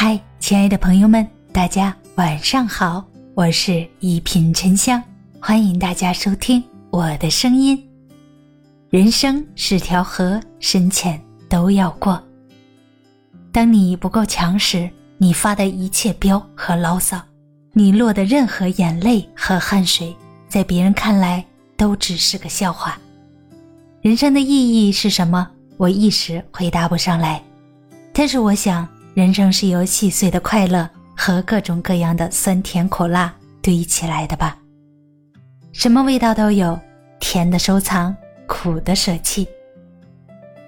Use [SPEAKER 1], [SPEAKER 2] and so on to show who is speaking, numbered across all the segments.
[SPEAKER 1] 嗨，亲爱的朋友们，大家晚上好，我是一品沉香，欢迎大家收听我的声音。人生是条河，深浅都要过。当你不够强时，你发的一切飙和牢骚，你落的任何眼泪和汗水，在别人看来都只是个笑话。人生的意义是什么？我一时回答不上来，但是我想，人生是由细碎的快乐和各种各样的酸甜苦辣堆起来的吧。什么味道都有，甜的收藏，苦的舍弃。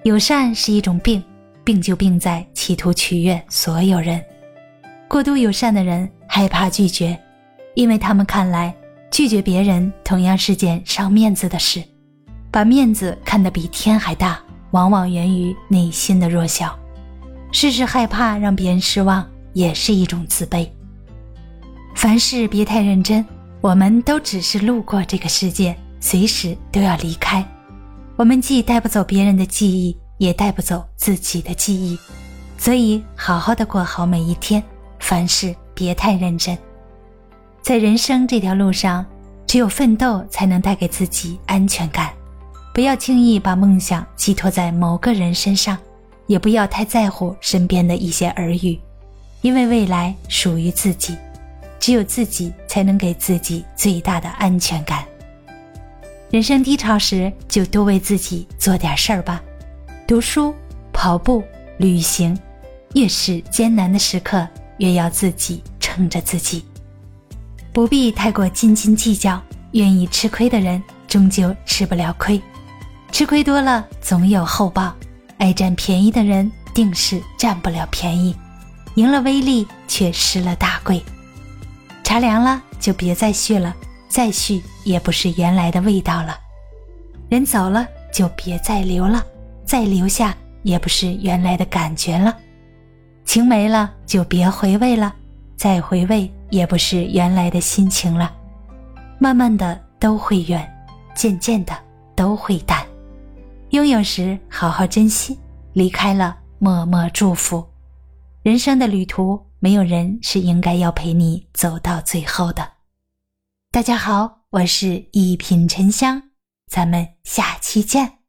[SPEAKER 1] 友善是一种病，病就病在企图取悦所有人。过度友善的人害怕拒绝，因为他们看来拒绝别人同样是件伤面子的事，把面子看得比天还大。往往源于内心的弱小，事事害怕让别人失望，也是一种自卑。凡事别太认真，我们都只是路过这个世界，随时都要离开。我们既带不走别人的记忆，也带不走自己的记忆，所以好好的过好每一天，凡事别太认真。在人生这条路上，只有奋斗才能带给自己安全感。不要轻易把梦想寄托在某个人身上，也不要太在乎身边的一些耳语，因为未来属于自己，只有自己才能给自己最大的安全感。人生低潮时，就多为自己做点事儿吧，读书、跑步、旅行，越是艰难的时刻，越要自己撑着自己，不必太过斤斤计较。愿意吃亏的人，终究吃不了亏。吃亏多了，总有后报；爱占便宜的人，定是占不了便宜。赢了微利，却失了大贵。茶凉了，就别再续了，再续也不是原来的味道了。人走了，就别再留了，再留下也不是原来的感觉了。情没了，就别回味了，再回味也不是原来的心情了。慢慢的都会远，渐渐的都会淡。拥有时好好珍惜，离开了默默祝福。人生的旅途，没有人是应该要陪你走到最后的。大家好，我是一品沉香，咱们下期见。